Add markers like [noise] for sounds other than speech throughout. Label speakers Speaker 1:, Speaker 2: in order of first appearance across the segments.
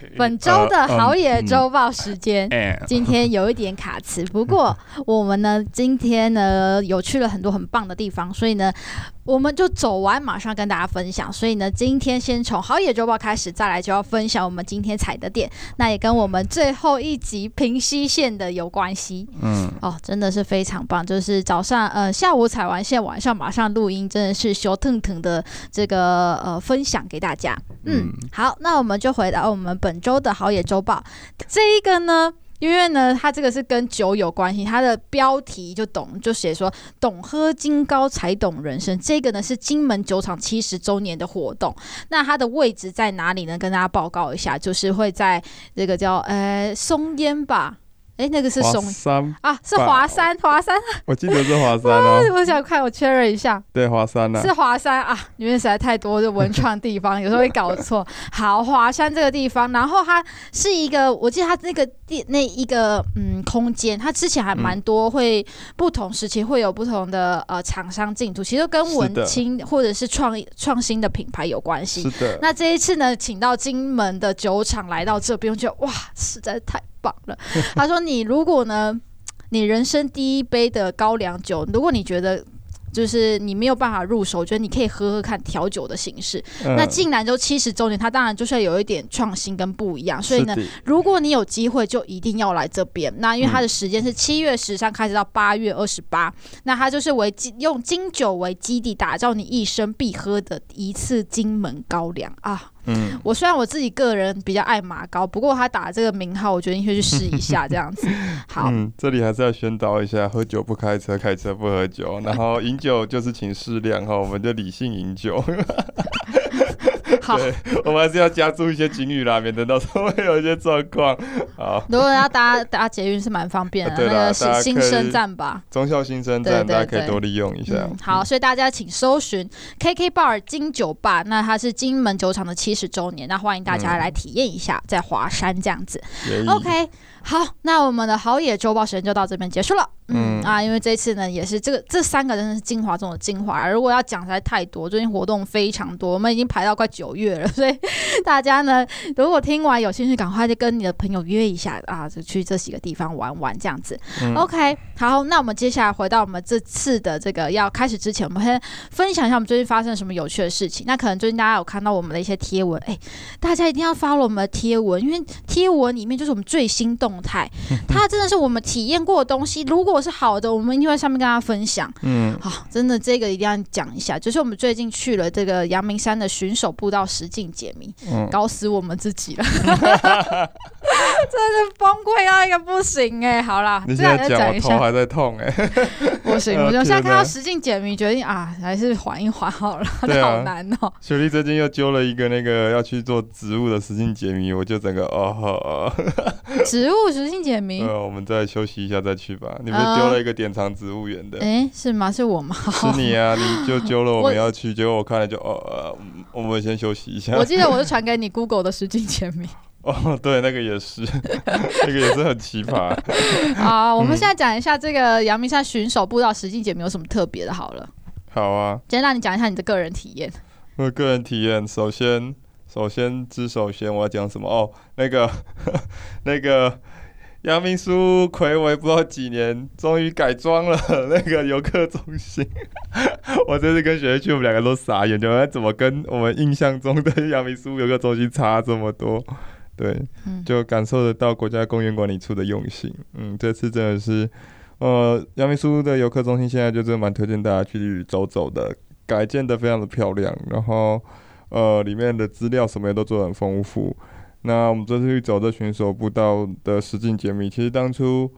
Speaker 1: [laughs] 本周的好野周报时间，今天有一点卡词，不过我们呢，今天呢有去了很多很棒的地方，所以呢。我们就走完，马上跟大家分享。所以呢，今天先从好野周报开始，再来就要分享我们今天踩的点，那也跟我们最后一集平溪线的有关系。嗯，哦，真的是非常棒，就是早上呃下午踩完线，晚上马上录音，真的是羞腾腾的这个呃分享给大家。嗯，好，那我们就回到我们本周的好野周报，这一个呢。因为呢，它这个是跟酒有关系，它的标题就懂，就写说“懂喝金高才懂人生”。这个呢是金门酒厂七十周年的活动，那它的位置在哪里呢？跟大家报告一下，就是会在这个叫呃松烟吧。哎，那个是松
Speaker 2: 山
Speaker 1: 啊，是华山，华山。
Speaker 2: 我记得是华山哦。[laughs]
Speaker 1: 我想看，我确认一下。
Speaker 2: 对，华山呢？
Speaker 1: 是华山啊，里面实在太多的文创地方，有时候会搞错。[laughs] 好，华山这个地方，然后它是一个，我记得它那个地那一个嗯空间，它之前还蛮多，会不同时期会有不同的呃厂商进驻，其实跟文青或者是创创新的品牌有关系。
Speaker 2: 是的。
Speaker 1: 那这一次呢，请到金门的酒厂来到这边，就哇，实在太。棒了，他说：“你如果呢，[tsk] 你人生第一杯的高粱酒，如果你觉得。”就是你没有办法入手，我觉得你可以喝喝看调酒的形式。嗯、那进兰州七十周年，它当然就是要有一点创新跟不一样。所以呢，如果你有机会，就一定要来这边。那因为它的时间是七月十三开始到八月二十八，那它就是为用金酒为基地打造你一生必喝的一次金门高粱啊。嗯，我虽然我自己个人比较爱马高，不过他打这个名号，我决定会去试一下这样子。[laughs] 好，
Speaker 2: 嗯，这里还是要宣导一下：喝酒不开车，开车不喝酒。然后饮酒就是请适量哈，我们就理性饮酒。[laughs] [laughs] 好，我们还是要加注一些警语啦，免得到时候会有一些状况。[laughs] 好，
Speaker 1: 如果要搭搭捷运是蛮方便的，[laughs] 对那个新新生站吧，
Speaker 2: 忠孝新生站，大家可以多利用一下。嗯、
Speaker 1: 好，所以大家请搜寻 KK Bar 金酒吧，那它是金门酒厂的七十周年，那欢迎大家来体验一下，在华山这样子。嗯、OK。好，那我们的好野周报时间就到这边结束了。嗯，嗯啊，因为这次呢，也是这个这三个真的是精华中的精华。如果要讲实在太多，最近活动非常多，我们已经排到快九月了，[laughs] 所以大家呢，如果听完有兴趣，赶快就跟你的朋友约一下啊，就去这几个地方玩玩这样子。嗯、OK，好，那我们接下来回到我们这次的这个要开始之前，我们先分享一下我们最近发生什么有趣的事情。那可能最近大家有看到我们的一些贴文，哎，大家一定要 follow 我们的贴文，因为贴文里面就是我们最新动态，[laughs] 它真的是我们体验过的东西。如果是好的，我们一定会上面跟大家分享。嗯，好，真的这个一定要讲一下，就是我们最近去了这个阳明山的巡守步道实境解谜，嗯、搞死我们自己了，[laughs] [laughs] 真的是崩溃到一个不行哎、欸。好啦，
Speaker 2: 你现在讲，我头还在痛哎、欸，[laughs]
Speaker 1: 不行，我就现在看到实境解谜，决定啊，还是缓一缓好了，啊、好难哦、喔。
Speaker 2: 雪莉最近又揪了一个那个要去做植物的实境解谜，我就整个哦，哦
Speaker 1: 植物实境解谜，
Speaker 2: 呃，我们再休息一下再去吧。你们丢了一个典藏植物园的，
Speaker 1: 哎、呃，是吗？是我吗？
Speaker 2: 是你啊，[laughs] 你就揪了我们要去，结果我看了就哦，呃，我们先休息一下。
Speaker 1: 我记得我是传给你 Google 的实际签名。[laughs]
Speaker 2: 哦，对，那个也是，[laughs] 那个也是很奇葩。
Speaker 1: 好，我们现在讲一下这个阳明山巡守步道实际解谜有什么特别的？好了，
Speaker 2: 好啊，
Speaker 1: 先让你讲一下你的个人体验。
Speaker 2: 我的个人体验，首先，首先之首先，我要讲什么？哦，那个，那个。阳明书睽违不知道几年，终于改装了 [laughs] 那个游客中心。[laughs] 我这次跟雪莉去，我们两个都傻眼，就怎么跟我们印象中的阳明书游客中心差这么多？对，就感受得到国家公园管理处的用心。嗯，这次真的是，呃，阳明书的游客中心现在就是蛮推荐大家去走走的，改建的非常的漂亮，然后呃，里面的资料什么也都做得很丰富。那我们这次去走这选手步道的实景解谜，其实当初，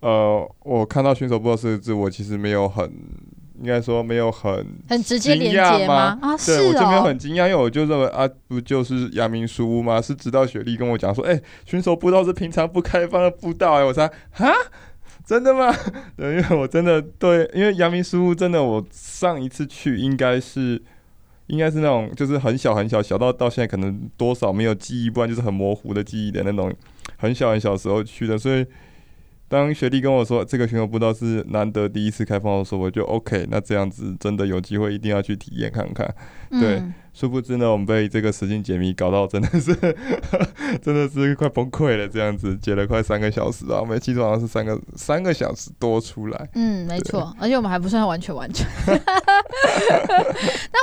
Speaker 2: 呃，我看到选手步道四个字，我其实没有很应该说没有很
Speaker 1: 很直接连接吗？啊，是
Speaker 2: 对，我就没有很惊讶，因为我就认为啊，不就是阳明书屋吗？是直到雪莉跟我讲说，哎、欸，选手步道是平常不开放的步道、欸，哎，我才哈，真的吗？[laughs] 对，因为我真的对，因为阳明书屋真的，我上一次去应该是应该是那种就是很小很小，小到到现在可能多少没有记忆，不然就是很模糊的记忆的那种，很小很小时候去的，所以。当学弟跟我说这个巡游步道是难得第一次开放的时候，我就 OK，那这样子真的有机会一定要去体验看看，对。嗯殊不知呢，我们被这个实境解谜搞到真的是，[laughs] 真的是快崩溃了。这样子解了快三个小时啊，我们记住好像是三个三个小时多出来。
Speaker 1: 嗯，没错，而且我们还不算完全完全。[laughs] 但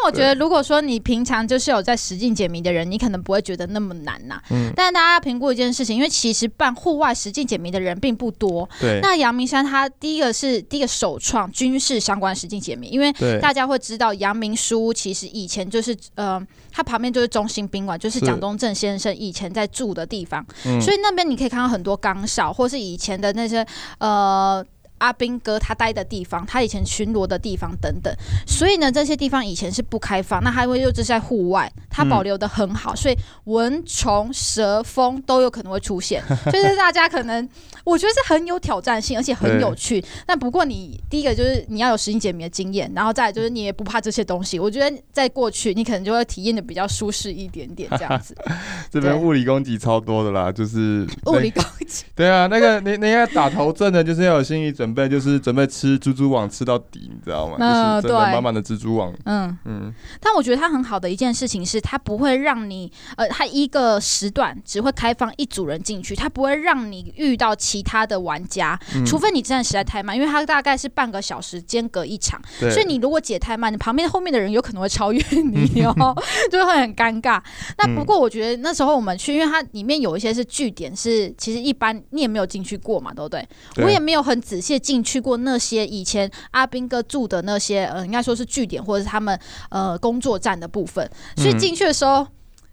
Speaker 1: 我觉得，如果说你平常就是有在实境解谜的人，你可能不会觉得那么难呐。嗯。但是大家要评估一件事情，因为其实办户外实境解谜的人并不多。对。那阳明山它第一个是第一个首创军事相关实境解谜，因为大家会知道阳明书其实以前就是。呃，它旁边就是中心宾馆，就是蒋东正先生以前在住的地方，所以那边你可以看到很多岗哨，或是以前的那些呃。阿兵哥他待的地方，他以前巡逻的地方等等，所以呢，这些地方以前是不开放，那因为又是在户外，它保留的很好，所以蚊虫蛇蜂都有可能会出现，[laughs] 就是大家可能我觉得是很有挑战性，而且很有趣。但不过你第一个就是你要有实境解谜的经验，然后再来就是你也不怕这些东西。我觉得在过去你可能就会体验的比较舒适一点点这样子。[laughs]
Speaker 2: 这边物理攻击超多的啦，就是
Speaker 1: 物理攻击。[laughs]
Speaker 2: 对啊，那个你你要打头阵的，就是要有心理准备。准备就是准备吃蜘蛛网吃到底，你知道吗？呃、就是真的满满的蜘蛛网。嗯嗯。
Speaker 1: 但我觉得它很好的一件事情是，它不会让你呃，它一个时段只会开放一组人进去，它不会让你遇到其他的玩家，嗯、除非你真的实在太慢，因为它大概是半个小时间隔一场，所以你如果解太慢，你旁边后面的人有可能会超越你哦，[laughs] 就会很尴尬。那不过我觉得那时候我们去，因为它里面有一些是据点，是其实一般你也没有进去过嘛，对不对？对我也没有很仔细。进去过那些以前阿兵哥住的那些，呃，应该说是据点或者是他们呃工作站的部分，所以进去的时候，嗯、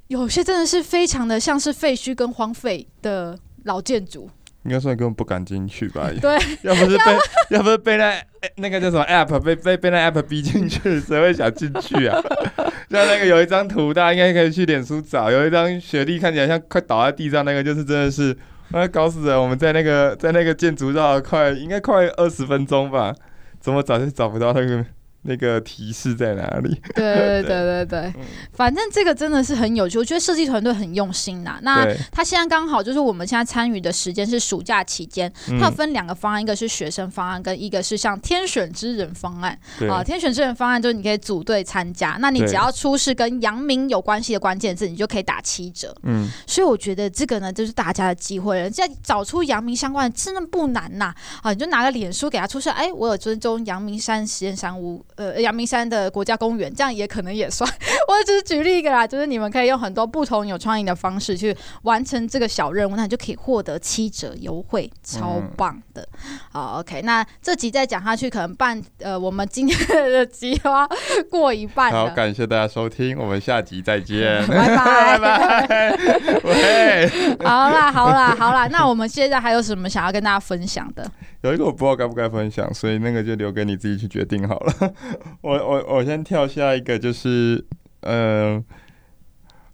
Speaker 1: 有些真的是非常的像是废墟跟荒废的老建筑。
Speaker 2: 应该说你根本不敢进去吧？[laughs]
Speaker 1: 对，
Speaker 2: 要不是被 [laughs] 要不是被那那个叫什么 app 被被被那 app 逼进去，谁会想进去啊？[laughs] 像那个有一张图，大家应该可以去脸书找，有一张雪莉看起来像快倒在地上，那个就是真的是。那搞死人！我们在那个在那个建筑绕了快应该快二十分钟吧，怎么找就找不到那个。那个提示在哪里？
Speaker 1: 对 [laughs] 对对对对，嗯、反正这个真的是很有趣，我觉得设计团队很用心呐。那他现在刚好就是我们现在参与的时间是暑假期间，他有分两个方案，一个是学生方案，跟一个是像天选之人方案。啊，天选之人方案就是你可以组队参加，那你只要出示跟阳明有关系的关键字，你就可以打七折。嗯，所以我觉得这个呢，就是大家的机会了。现在找出阳明相关的真的不难呐。啊，你就拿个脸书给他出示，哎，我有追踪阳明山实验山屋。呃，阳明山的国家公园，这样也可能也算。[laughs] 我只是举例一个啦，就是你们可以用很多不同有创意的方式去完成这个小任务，那你就可以获得七折优惠，超棒的。嗯、好，OK，那这集再讲下去，可能半呃，我们今天的集要过一半。
Speaker 2: 好，感谢大家收听，我们下集再见，
Speaker 1: 拜 [laughs] 拜拜拜。[laughs]
Speaker 2: 喂，
Speaker 1: 好啦好啦好啦，那我们现在还有什么想要跟大家分享的？
Speaker 2: 有一个我不知道该不该分享，所以那个就留给你自己去决定好了。[laughs] 我我我先跳下一个，就是嗯、呃，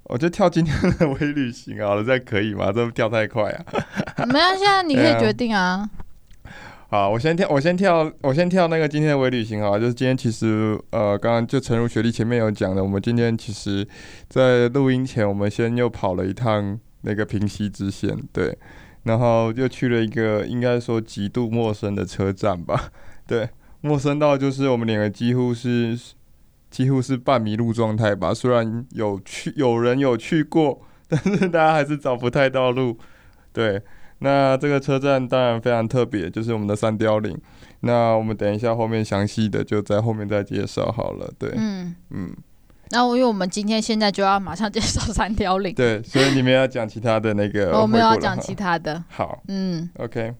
Speaker 2: 我就跳今天的微旅行好了，这可以吗？这跳太快啊！[laughs]
Speaker 1: 没有，现在，你可以决定啊。[laughs]
Speaker 2: 好，我先跳，我先跳，我先跳那个今天的微旅行啊，就是今天其实呃，刚刚就诚如学弟前面有讲的，我们今天其实，在录音前，我们先又跑了一趟那个平溪支线，对。然后又去了一个应该说极度陌生的车站吧，[laughs] 对，陌生到就是我们两个几乎是几乎是半迷路状态吧。虽然有去有人有去过，但是大家还是找不太到路。对，那这个车站当然非常特别，就是我们的三貂岭。那我们等一下后面详细的就在后面再介绍好了。对，嗯嗯。
Speaker 1: 然后，因为我们今天现在就要马上介绍三貂岭，[laughs]
Speaker 2: 对，所以你们要讲其他的那个，
Speaker 1: 我们要讲其他的。
Speaker 2: 好，嗯，OK，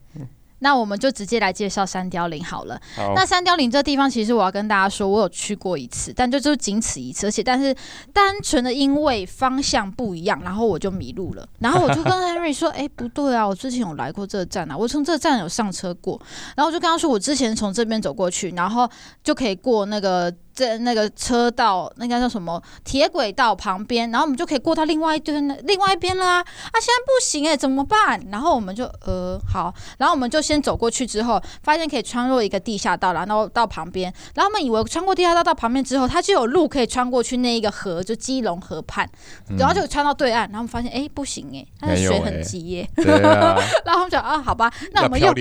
Speaker 1: 那我们就直接来介绍三貂岭好了。
Speaker 2: 好，
Speaker 1: 那三貂岭这地方，其实我要跟大家说，我有去过一次，但就就仅此一次，而且但是单纯的因为方向不一样，然后我就迷路了。[laughs] 然后我就跟 Henry 说：“哎、欸，不对啊，我之前有来过这个站啊，我从这个站有上车过。”然后我就跟他说：“我之前从这边走过去，然后就可以过那个。”在那个车道，那个叫什么铁轨道旁边，然后我们就可以过到另外一边，另外一边了啊！啊，现在不行哎，怎么办？然后我们就呃好，然后我们就先走过去，之后发现可以穿过一个地下道，然后到旁边，然后我们以为穿过地下道到旁边之后，它就有路可以穿过去那一个河，就基隆河畔，然后就穿到对岸，然后我们发现哎不行哎，它的水很急耶，
Speaker 2: 啊、[laughs]
Speaker 1: 然后我们讲啊好吧，那我们又 [laughs]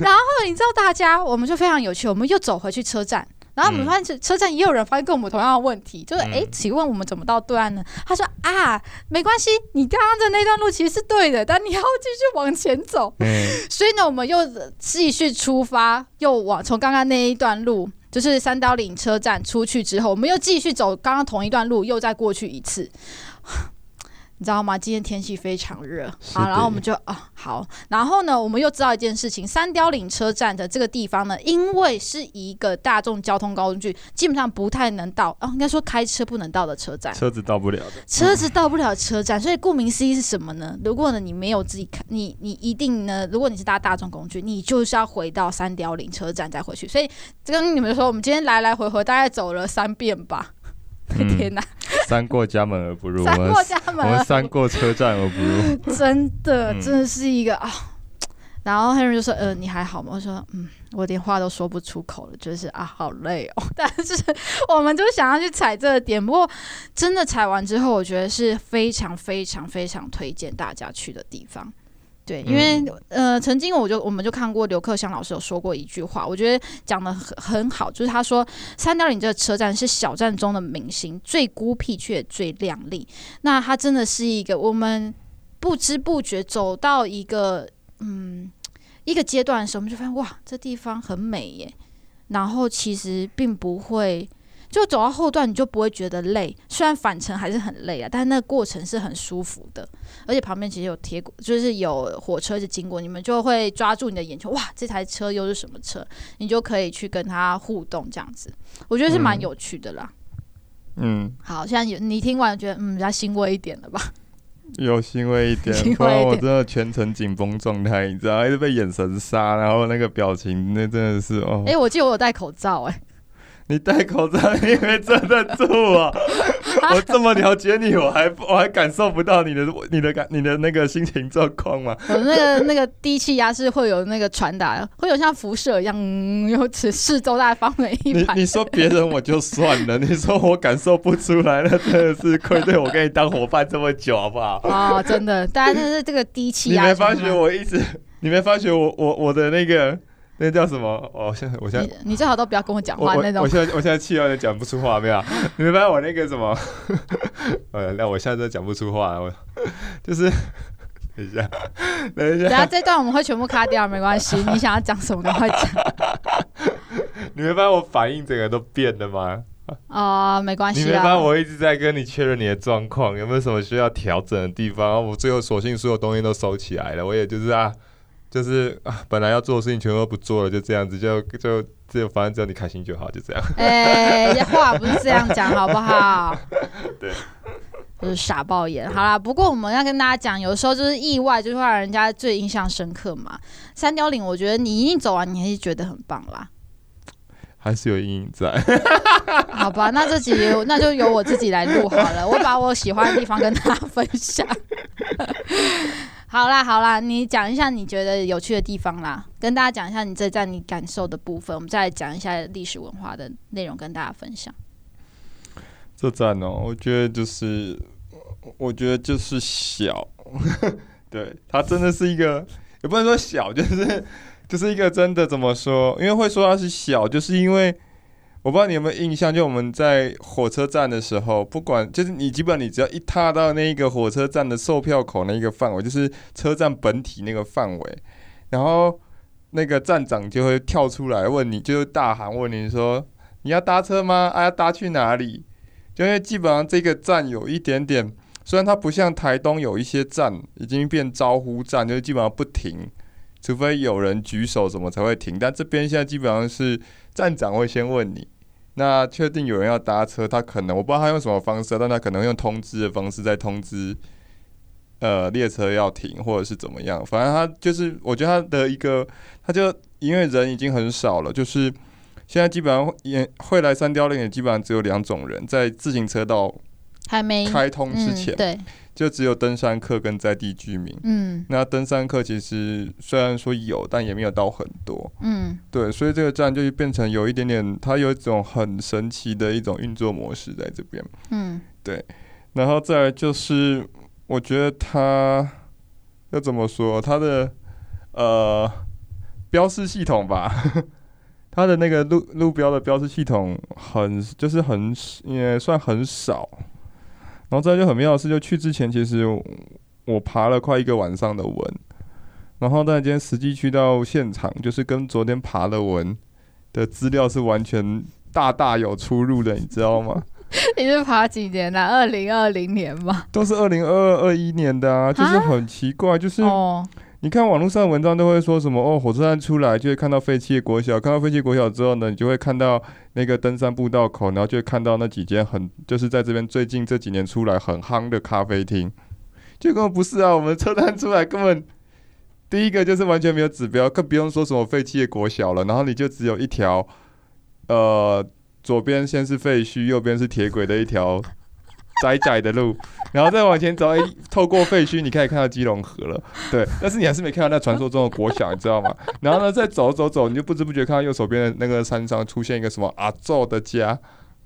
Speaker 1: 然后你知道大家，我们就非常有趣，我们又走回去车站。然后我们发现车站也有人发现跟我们同样的问题，嗯、就是哎，请问我们怎么到对岸呢？他说啊，没关系，你刚刚的那段路其实是对的，但你要继续往前走。嗯、[laughs] 所以呢，我们又继续出发，又往从刚刚那一段路，就是三刀岭车站出去之后，我们又继续走刚刚同一段路，又再过去一次。你知道吗？今天天气非常热，好，然后我们就啊好，然后呢，我们又知道一件事情：三貂岭车站的这个地方呢，因为是一个大众交通工具，基本上不太能到啊，应该说开车不能到的车站，
Speaker 2: 车子到不了的，
Speaker 1: 车子到不了车站，所以顾名思义是什么呢？如果呢你没有自己开，你你一定呢，如果你是搭大众工具，你就是要回到三貂岭车站再回去。所以跟你们说，我们今天来来回回大概走了三遍吧。[laughs] 天哪、嗯！
Speaker 2: 三过家门而不入，
Speaker 1: 三过家门，
Speaker 2: 我们三过车站而不入。[laughs]
Speaker 1: 真的，真的是一个啊。然后 Henry 就说：“呃，你还好吗？”我说：“嗯，我连话都说不出口了，就是啊，好累哦。[laughs] ”但是我们就想要去踩这个点，不过真的踩完之后，我觉得是非常非常非常推荐大家去的地方。对，因为呃，曾经我就我们就看过刘克襄老师有说过一句话，我觉得讲的很很好，就是他说三貂岭这个车站是小站中的明星，最孤僻却最亮丽。那它真的是一个我们不知不觉走到一个嗯一个阶段的时候，我们就发现哇，这地方很美耶。然后其实并不会。就走到后段，你就不会觉得累。虽然返程还是很累啊，但是那个过程是很舒服的。而且旁边其实有铁轨，就是有火车是经过，你们就会抓住你的眼球。哇，这台车又是什么车？你就可以去跟他互动，这样子，我觉得是蛮有趣的啦。
Speaker 2: 嗯，
Speaker 1: 好，现在有你听完觉得嗯比较欣慰一点了吧？
Speaker 2: 有 [laughs] 欣慰一点，不然我真的全程紧绷状态，你知道，一直被眼神杀，然后那个表情，那真的是哦。
Speaker 1: 哎、欸，我记得我有戴口罩、欸，哎。
Speaker 2: 你戴口罩，你以为遮得住啊！[laughs] 我这么了解你，我还我还感受不到你的你的感你的那个心情状况吗？
Speaker 1: 我那个那个低气压是会有那个传达，会有像辐射一样，嗯、由此四周大概方圆一 [laughs] 百。
Speaker 2: 你你说别人我就算了，[laughs] 你说我感受不出来，那真的是愧对我跟你当伙伴这么久，好不好？
Speaker 1: 哦，真的，大家就是这个低气压。
Speaker 2: 你没发觉我一直？你没发觉我我我的那个？那叫什么？哦，现在我现在
Speaker 1: 你，你最好都不要跟我讲话那种我。
Speaker 2: 现在我现在气到有点讲不出话，没有？你没发现我那个什么？[laughs] 呃，那我现在都讲不出话，我就是等一下，等一下，等下
Speaker 1: 这段我们会全部卡掉，没关系。你想要讲什么，赶快讲。[laughs]
Speaker 2: 你没发现我反应整个都变了吗？
Speaker 1: 啊、[laughs] 哦，没关系。
Speaker 2: 你没发现我一直在跟你确认你的状况，有没有什么需要调整的地方？我最后索性所有东西都收起来了，我也就是啊。就是啊，本来要做的事情全都不做了，就这样子，就就就反正只要你开心就好，就这样。
Speaker 1: 哎、欸，话不是这样讲，好不好？[laughs]
Speaker 2: 对，
Speaker 1: 就是傻爆眼。好啦，不过我们要跟大家讲，有时候就是意外，就是会让人家最印象深刻嘛。三貂岭，我觉得你一定走完，你还是觉得很棒啦。
Speaker 2: 还是有阴影在。[laughs]
Speaker 1: 好吧，那这集那就由我自己来录好了，我把我喜欢的地方跟大家分享。好啦好啦，你讲一下你觉得有趣的地方啦，跟大家讲一下你这站你感受的部分，我们再来讲一下历史文化的内容跟大家分享。
Speaker 2: 这站哦，我觉得就是，我觉得就是小，[laughs] 对，它真的是一个，也不能说小，就是就是一个真的怎么说？因为会说它是小，就是因为。我不知道你有没有印象，就我们在火车站的时候，不管就是你基本上你只要一踏到那个火车站的售票口那个范围，就是车站本体那个范围，然后那个站长就会跳出来问你，就是大喊问你说你要搭车吗？啊，要搭去哪里？就因为基本上这个站有一点点，虽然它不像台东有一些站已经变招呼站，就是基本上不停。除非有人举手什么才会停。但这边现在基本上是站长会先问你，那确定有人要搭车，他可能我不知道他用什么方式，但他可能用通知的方式在通知，呃，列车要停或者是怎么样。反正他就是，我觉得他的一个，他就因为人已经很少了，就是现在基本上也会来三貂岭也基本上只有两种人，在自行车道还没开通之前，
Speaker 1: 嗯、对。
Speaker 2: 就只有登山客跟在地居民。嗯，那登山客其实虽然说有，但也没有到很多。嗯，对，所以这个站就变成有一点点，它有一种很神奇的一种运作模式在这边。嗯，对。然后再来就是，我觉得它要怎么说，它的呃标示系统吧，[laughs] 它的那个路路标的标示系统很就是很也算很少。然后再就很妙的是，就去之前，其实我爬了快一个晚上的文，然后但今天实际去到现场，就是跟昨天爬的文的资料是完全大大有出入的，你知道吗？[laughs]
Speaker 1: 你是爬几年的？二零二零年吗？[laughs]
Speaker 2: 都是二零二二二一年的啊，就是很奇怪，就是。哦你看网络上的文章都会说什么哦，火车站出来就会看到废弃的国小，看到废弃国小之后呢，你就会看到那个登山步道口，然后就会看到那几间很就是在这边最近这几年出来很夯的咖啡厅，结果不是啊，我们车站出来根本第一个就是完全没有指标，更不用说什么废弃的国小了，然后你就只有一条，呃，左边先是废墟，右边是铁轨的一条。窄窄的路，[laughs] 然后再往前走，哎，透过废墟，你可以看到基隆河了。对，但是你还是没看到那传说中的国小，你知道吗？然后呢，再走走走，你就不知不觉看到右手边的那个山上出现一个什么阿祖的家。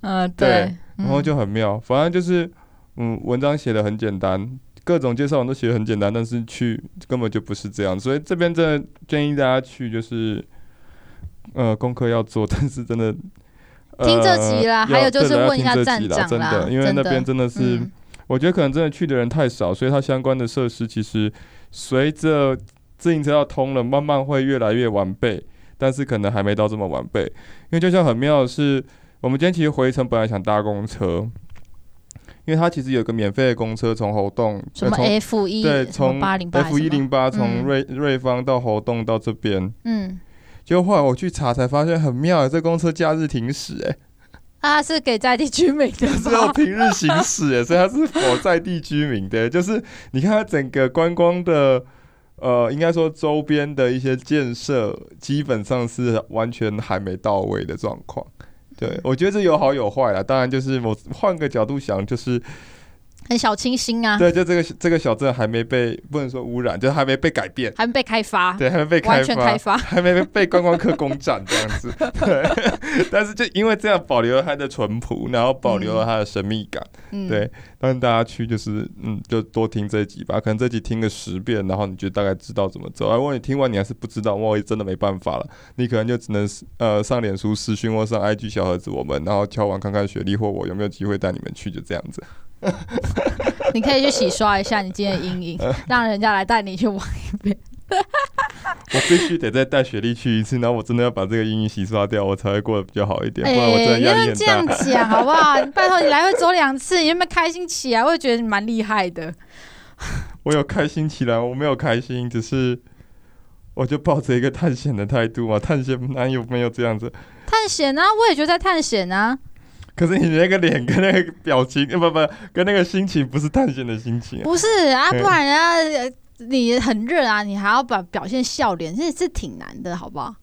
Speaker 2: 嗯，对，对，然后就很妙。反正就是，嗯，文章写的很简单，各种介绍都写的很简单，但是去根本就不是这样。所以这边真的建议大家去，就是，呃，功课要做，但是真的。
Speaker 1: 听这集啦，呃、还有就是问一下站长啦，
Speaker 2: 真的，因为那边真的是，嗯、我觉得可能真的去的人太少，所以它相关的设施其实随着自行车道通了，慢慢会越来越完备，但是可能还没到这么完备。因为就像很妙的是，我们今天其实回程本来想搭公车，因为它其实有个免费的公车从猴硐，
Speaker 1: 什么 F 一
Speaker 2: 对，从 F 一零八从瑞瑞芳到猴硐到这边，嗯。就后来我去查才发现很妙，这公车假日停驶哎，
Speaker 1: 啊是给在地居民的，
Speaker 2: 是要平日行驶哎，所以它是否在地居民的，就是你看它整个观光的，呃，应该说周边的一些建设，基本上是完全还没到位的状况。对，我觉得这有好有坏啦，当然就是我换个角度想，就是。
Speaker 1: 很小清新啊，
Speaker 2: 对，就这个这个小镇还没被不能说污染，就还没被改变，
Speaker 1: 还没被开发，
Speaker 2: 对，还没被开发，
Speaker 1: 完全开发，[laughs]
Speaker 2: 还没被观光客攻占这样子，[laughs] 对。但是就因为这样保留了它的淳朴，然后保留了它的神秘感，嗯、对。让大家去就是嗯，就多听这一集吧，可能这集听个十遍，然后你就大概知道怎么走。如果你听完你还是不知道，我也真的没办法了，你可能就只能呃上脸书私讯或上 IG 小盒子我们，然后敲完看看雪莉或我有没有机会带你们去，就这样子。[laughs]
Speaker 1: 你可以去洗刷一下你今天的阴影，[laughs] 让人家来带你去玩一遍。[laughs]
Speaker 2: 我必须得再带雪莉去一次，然后我真的要把这个阴影洗刷掉，我才会过得比较好一点。不然我真的压力很大。
Speaker 1: 这样讲好不好？拜托你来回走两次，你有没有开心起来？我会觉得你蛮厉害的。
Speaker 2: 我有开心起来，我没有开心，只是我就抱着一个探险的态度嘛。探险哪有没有这样子？
Speaker 1: 探险啊，我也觉得在探险啊。
Speaker 2: 可是你那个脸跟那个表情，[laughs] 不不，跟那个心情不是探险的心情啊。
Speaker 1: 不是啊，不然人家你很热啊，你还要把表现笑脸，这是挺难的，好不好？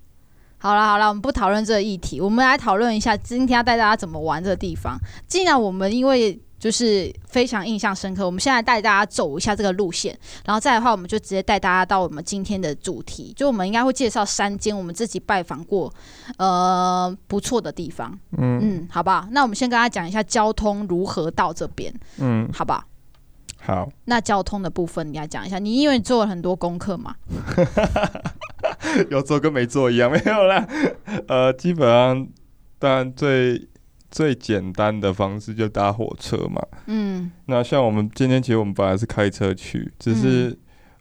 Speaker 1: 好了好了，我们不讨论这个议题，我们来讨论一下今天要带大家怎么玩这个地方。既然我们因为就是非常印象深刻。我们现在带大家走一下这个路线，然后再的话，我们就直接带大家到我们今天的主题，就我们应该会介绍三间我们自己拜访过，呃，不错的地方。嗯嗯，好不好？那我们先跟大家讲一下交通如何到这边。嗯，好不好？
Speaker 2: 好。
Speaker 1: 那交通的部分你来讲一下，你因为做了很多功课嘛。[laughs]
Speaker 2: 有做跟没做一样，没有啦。呃，基本上当然最。最简单的方式就搭火车嘛。嗯，那像我们今天其实我们本来是开车去，只是、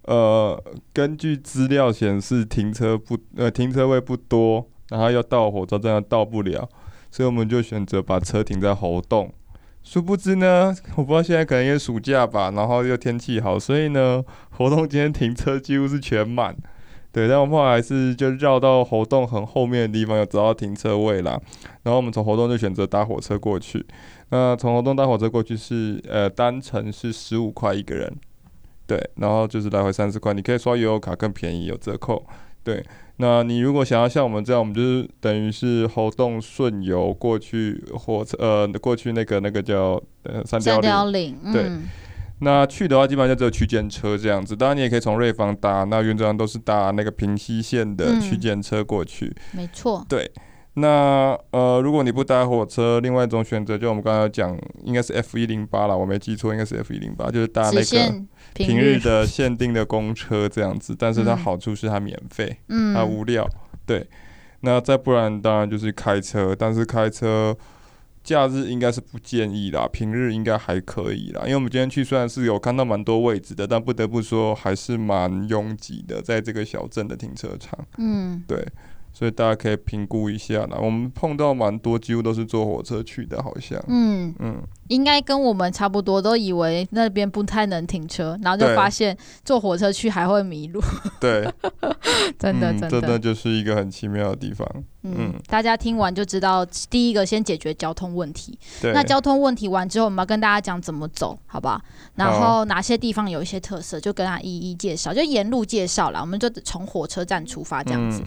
Speaker 2: 嗯、呃根据资料显示停车不呃停车位不多，然后要到火车站又到不了，所以我们就选择把车停在猴洞。殊不知呢，我不知道现在可能因为暑假吧，然后又天气好，所以呢，活动今天停车几乎是全满。对，但我们后来还是就绕到活动很后面的地方，有找到停车位啦。然后我们从活动就选择搭火车过去。那从活动搭火车过去是呃单程是十五块一个人，对，然后就是来回三十块，你可以刷悠游卡更便宜，有折扣。对，那你如果想要像我们这样，我们就是等于是活动顺游过去火车呃过去那个那个叫呃三貂岭，对。嗯那去的话，基本上就只有区间车这样子。当然，你也可以从瑞芳搭，那原则上都是搭那个平西线的区间车过去。
Speaker 1: 嗯、没错。
Speaker 2: 对。那呃，如果你不搭火车，另外一种选择就我们刚刚讲，应该是 F 一零八了，我没记错，应该是 F 一零八，就是搭那个平日的限定的公车这样子。但是它好处是它免费，嗯，它无料。对。那再不然，当然就是开车，但是开车。假日应该是不建议啦，平日应该还可以啦。因为我们今天去虽然是有看到蛮多位置的，但不得不说还是蛮拥挤的，在这个小镇的停车场。嗯，对。所以大家可以评估一下啦。我们碰到蛮多，几乎都是坐火车去的，好像。嗯
Speaker 1: 嗯，应该跟我们差不多，都以为那边不太能停车，然后就发现坐火车去还会迷路。
Speaker 2: 对，
Speaker 1: 真 [laughs] 的真的，
Speaker 2: 真的就是一个很奇妙的地方。
Speaker 1: 嗯，大家听完就知道，第一个先解决交通问题。对。那交通问题完之后，我们要跟大家讲怎么走，好不好？然后哪些地方有一些特色，就跟他一一介绍，就沿路介绍了。我们就从火车站出发，这样子。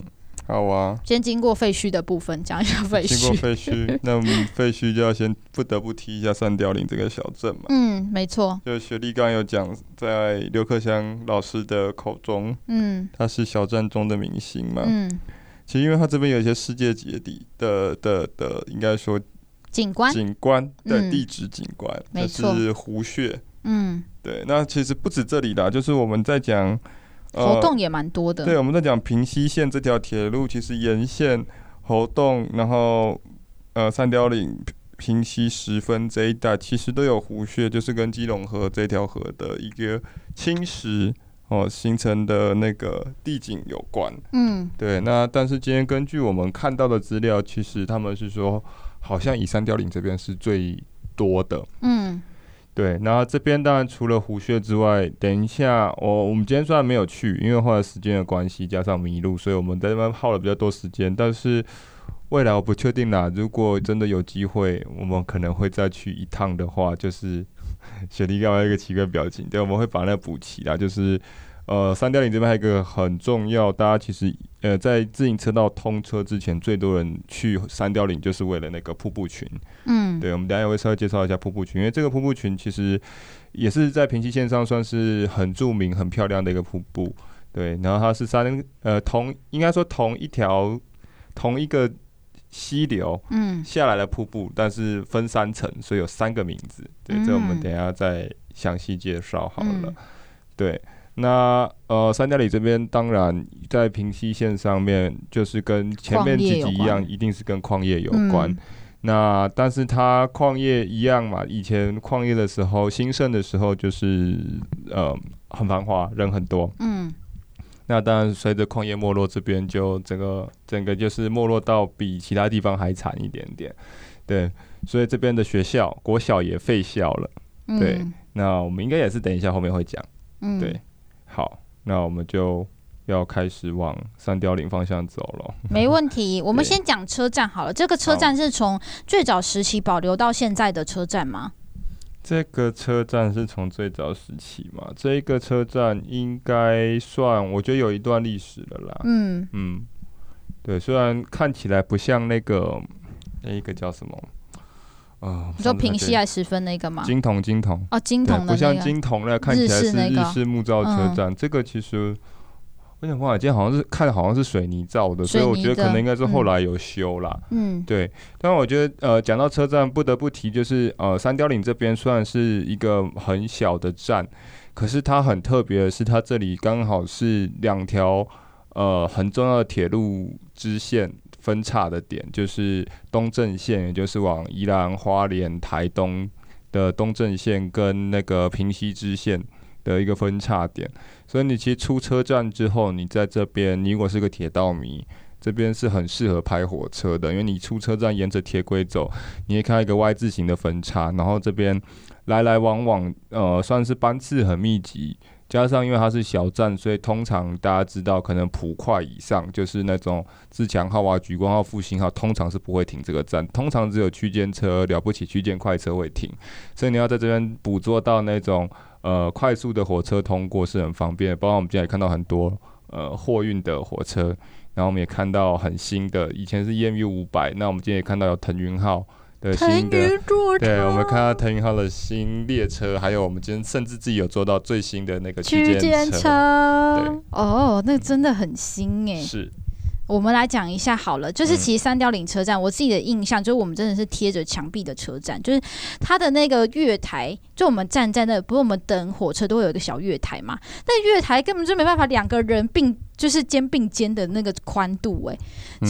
Speaker 1: 嗯
Speaker 2: 好啊，
Speaker 1: 先经过废墟的部分，讲一下废墟。
Speaker 2: 经过废墟，那我们废墟就要先不得不提一下三貂岭这个小镇嘛。
Speaker 1: 嗯，没错。
Speaker 2: 就雪莉刚刚有讲，在刘克襄老师的口中，嗯，他是小镇中的明星嘛。嗯，其实因为他这边有一些世界级的的的的，应该说
Speaker 1: 景观
Speaker 2: 景观的地质景观，没错，是湖穴。嗯，对。那其实不止这里啦，就是我们在讲。
Speaker 1: 活动也蛮多的。
Speaker 2: 对，我们在讲平溪线这条铁路，其实沿线活动，然后呃三貂岭、平溪十分这一带，其实都有湖穴，就是跟基隆河这条河的一个侵蚀哦形成的那个地景有关。嗯，对。那但是今天根据我们看到的资料，其实他们是说，好像以三貂岭这边是最多的。嗯。对，然后这边当然除了湖穴之外，等一下我我们今天虽然没有去，因为后来时间的关系加上迷路，所以我们在这边耗了比较多时间。但是未来我不确定啦，如果真的有机会，我们可能会再去一趟的话，就是 [laughs] 雪莉刚刚一个奇怪表情，对，我们会把那补齐啦，就是。呃，三貂岭这边还有一个很重要，大家其实呃在自行车道通车之前，最多人去三貂岭就是为了那个瀑布群。嗯，对，我们等下也会稍微介绍一下瀑布群，因为这个瀑布群其实也是在平溪线上算是很著名、很漂亮的一个瀑布。对，然后它是三呃同应该说同一条同一个溪流嗯下来的瀑布，但是分三层，所以有三个名字。对，这我们等下再详细介绍好了。嗯、对。那呃，三貂岭这边当然在平溪线上面，就是跟前面几集一样，一定是跟矿业有关。嗯、那但是它矿业一样嘛，以前矿业的时候兴盛的时候，就是呃很繁华，人很多。嗯。那当然随着矿业没落，这边就整个整个就是没落到比其他地方还惨一点点。对，所以这边的学校国小也废校了。嗯、对，那我们应该也是等一下后面会讲。嗯。对。好，那我们就要开始往三貂岭方向走了。[laughs]
Speaker 1: 没问题，我们先讲车站好了。这个车站是从最早时期保留到现在的车站吗？
Speaker 2: 这个车站是从最早时期嘛？这个车站应该算，我觉得有一段历史了啦。嗯嗯，对，虽然看起来不像那个那一个叫什么。
Speaker 1: 哦，你说平西还十分那个吗？
Speaker 2: 金铜，金铜
Speaker 1: 哦，金铜的
Speaker 2: 不像金铜那看起来是日式木造车站。这个其实我想，华今天好像是看好像是水泥造的，所以我觉得可能应该是后来有修啦。嗯，对。但我觉得呃，讲到车站，不得不提就是呃，三貂岭这边虽然是一个很小的站，可是它很特别的是，它这里刚好是两条呃很重要的铁路支线。分叉的点就是东正线，也就是往宜兰花莲台东的东正线跟那个平溪支线的一个分叉点。所以你其实出车站之后，你在这边，你如果是个铁道迷，这边是很适合拍火车的，因为你出车站沿着铁轨走，你会看到一个 Y 字形的分叉，然后这边来来往往，呃，算是班次很密集。加上因为它是小站，所以通常大家知道，可能普快以上就是那种自强号啊、莒光号、复兴号，通常是不会停这个站，通常只有区间车了不起，区间快车会停，所以你要在这边捕捉到那种呃快速的火车通过是很方便的。包括我们今天也看到很多呃货运的火车，然后我们也看到很新的，以前是 EMU 五百，那我们今天也看到有腾云号。新的，对，我们看到腾云号的新列车，还有我们今天甚至自己有做到最新的那个区间车，
Speaker 1: 哦，那真的很新哎，
Speaker 2: 是。
Speaker 1: 我们来讲一下好了，就是其实三貂岭车站，我自己的印象就是我们真的是贴着墙壁的车站，就是它的那个月台，就我们站在那，不是我们等火车都会有一个小月台嘛，但月台根本就没办法两个人并，就是肩并肩的那个宽度，哎，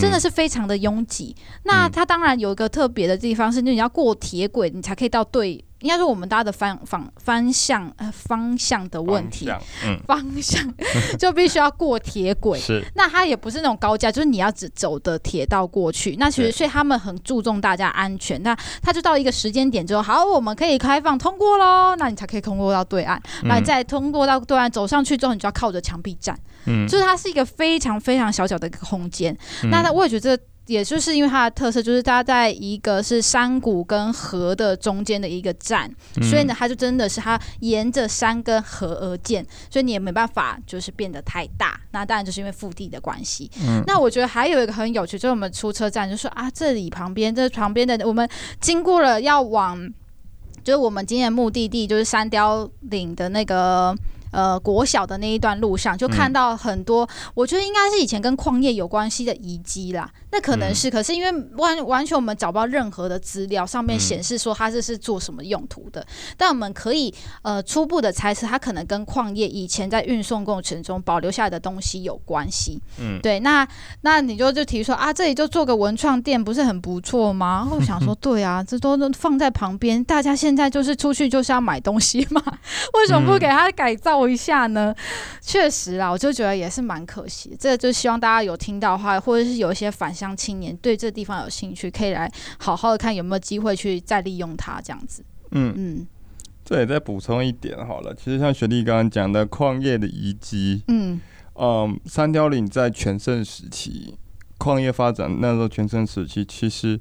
Speaker 1: 真的是非常的拥挤。那它当然有一个特别的地方是，你要过铁轨，你才可以到对。应该说我们搭的方方方向呃方向的问题，方向，嗯、方向 [laughs] 就必须要过铁轨。
Speaker 2: 是，
Speaker 1: 那它也不是那种高架，就是你要只走的铁道过去。那其实所以他们很注重大家安全。那他就到一个时间点之后，好，我们可以开放通过喽。那你才可以通过到对岸。那、再通过到对岸走上去之后，你就要靠着墙壁站。嗯，就是它是一个非常非常小小的一个空间。那我也觉得。也就是因为它的特色，就是它在一个是山谷跟河的中间的一个站，嗯，所以呢，它就真的是它沿着山跟河而建，所以你也没办法就是变得太大。那当然就是因为腹地的关系。嗯，那我觉得还有一个很有趣，就是我们出车站就说啊，这里旁边这旁边的我们经过了要往，就是我们今天的目的地就是山雕岭的那个。呃，国小的那一段路上，就看到很多，嗯、我觉得应该是以前跟矿业有关系的遗迹啦。那可能是，嗯、可是因为完完全我们找不到任何的资料，上面显示说它这是做什么用途的。嗯、但我们可以呃初步的猜测，它可能跟矿业以前在运送过程中保留下来的东西有关系。嗯，对。那那你就就提出说啊，这里就做个文创店，不是很不错吗？我想说，[laughs] 对啊，这都都放在旁边，大家现在就是出去就是要买东西嘛，[laughs] 为什么不给它改造？一下呢，确实啊，我就觉得也是蛮可惜。这个就希望大家有听到的话，或者是有一些返乡青年对这地方有兴趣，可以来好好的看有没有机会去再利用它这样子。嗯嗯，
Speaker 2: 这也再补充一点好了，其实像雪莉刚刚讲的矿业的遗迹，嗯嗯，三貂岭在全盛时期，矿业发展那时候全盛时期，其实。